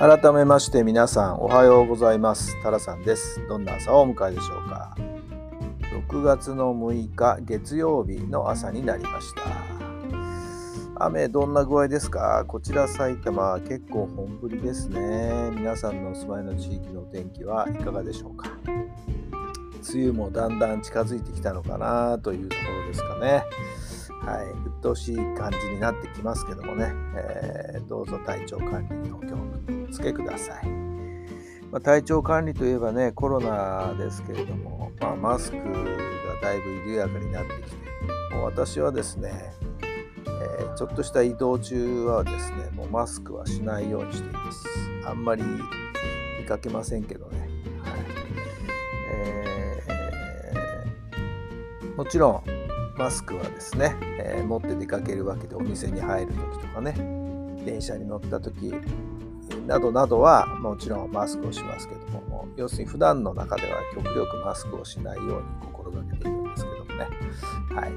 改めまして皆さんおはようございます。タラさんです。どんな朝をお迎えでしょうか。6月の6日月曜日の朝になりました。雨どんな具合ですか？こちら埼玉結構本降りですね。皆さんのお住まいの地域のお天気はいかがでしょうか？梅雨もだんだん近づいてきたのかなというところですかね。はい、鬱陶しい感じになってきますけどもね、えー、どうぞ体調管理にお気をつけください。まあ、体調管理といえばね、コロナですけれども、まあ、マスクがだいぶ緩やかになってきて、もう私はですね、えー、ちょっとした移動中はですね、もうマスクはしないようにしています。あんまり見かけませんけどね。はいえー、もちろん、マスクはですね、えー、持って出かけるわけでお店に入る時とかね電車に乗った時などなどはもちろんマスクをしますけども要するに普段の中では極力マスクをしないように心がけているんですけどもね。はい。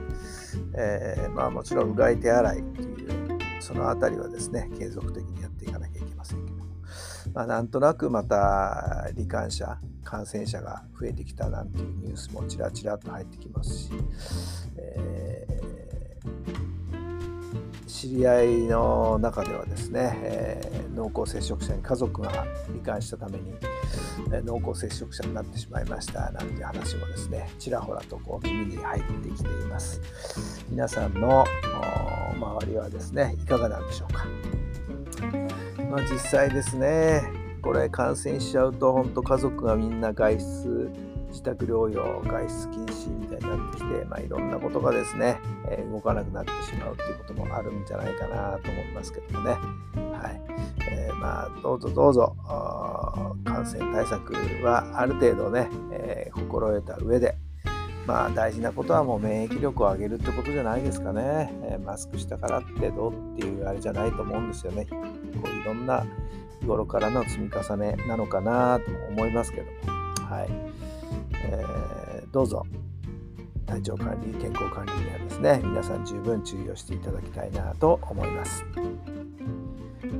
えー、まあもちろんうがい手洗いっていうその辺りはですね継続的にやっていかなきゃいけませんけども。まあなんとなくまた罹患者感染者が増えてきたなんていうニュースもちらちらと入ってきますし、えー、知り合いの中ではですね、えー、濃厚接触者に家族が罹患したために、えー、濃厚接触者になってしまいましたなんていう話もですねちらほらとこう耳に入ってきています。皆さんの周りはですねいかがなんでしょうか？まあ実際ですねこれ感染しちゃうと本当家族がみんな外出自宅療養外出禁止みたいになってきて、まあ、いろんなことがですね、え、動かなくなってしまうということもあるんじゃないかなと思いますけどもね。はいえー、まあ、どうぞどうぞ感染対策はある程度ね、えー、心得た上で、まあ、大事なことはもう免疫力を上げるってことじゃないですかね。えマスクしたからってどうっていうあれじゃないと思うんですよね。こういろんな日頃からの積み重ねなのかなと思いますけども、はい。えー、どうぞ。体調管理健康管理にはですね皆さん十分注意をしていただきたいなと思います。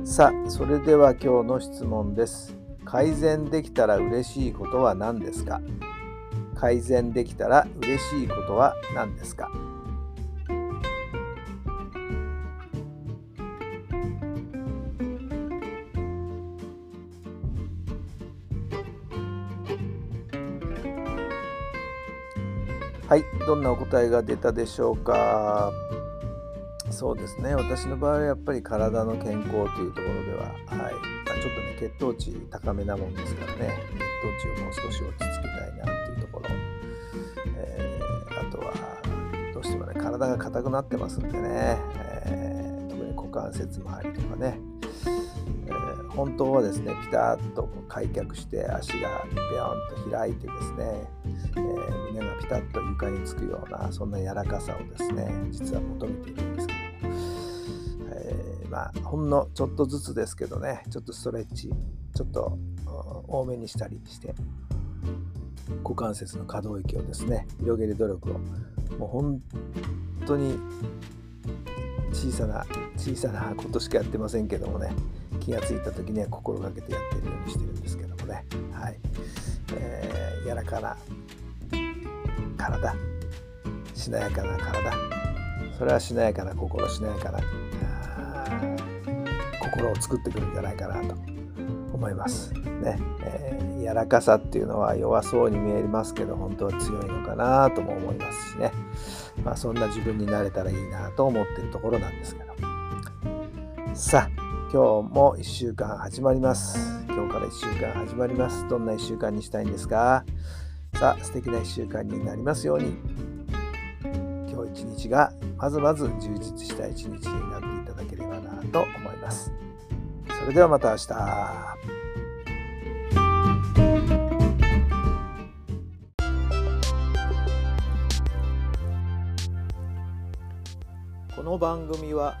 さあそれでは今日の質問です。改善できたら嬉しいことは何ですか？改善できたら嬉しいことは何ですか？はい、どんなお答えが出たでしょうか？そうですね、私の場合はやっぱり体の健康というところでは、はい。あ、ちょっとね、血糖値高めなもんですからね、血糖値をもう少し落ち着けたいなっていうところ、えー、あとは、どうしてもね、体が硬くなってますんでね、えー、特に股関節周りとかね、本当はですねピタッと開脚して足がビヨンと開いてですね、えー、胸がピタッと床につくようなそんな柔らかさをですね実は求めているんですけど、えー、まあほんのちょっとずつですけどねちょっとストレッチちょっと多めにしたりして股関節の可動域をですね広げる努力をもう本当に小さな小さなことしかやってませんけどもね。気がついた時には心がけてやってるようにしてるんですけどもね。はい、えー、柔らかな体。しなやかな体。それはしなやかな心しなやかな心を作ってくるんじゃないかなと思います。ね、えー、柔らかさっていうのは弱そうに見えますけど本当は強いのかなとも思いますしね。まあそんな自分になれたらいいなと思ってるところなんですけど。さあ今日も1週間始まります。今日から1週間始まります。どんな1週間にしたいんですか？さあ、素敵な1週間になりますように。今日一日がまずまず充実した一日になっていただければなと思います。それではまた明日。この番組は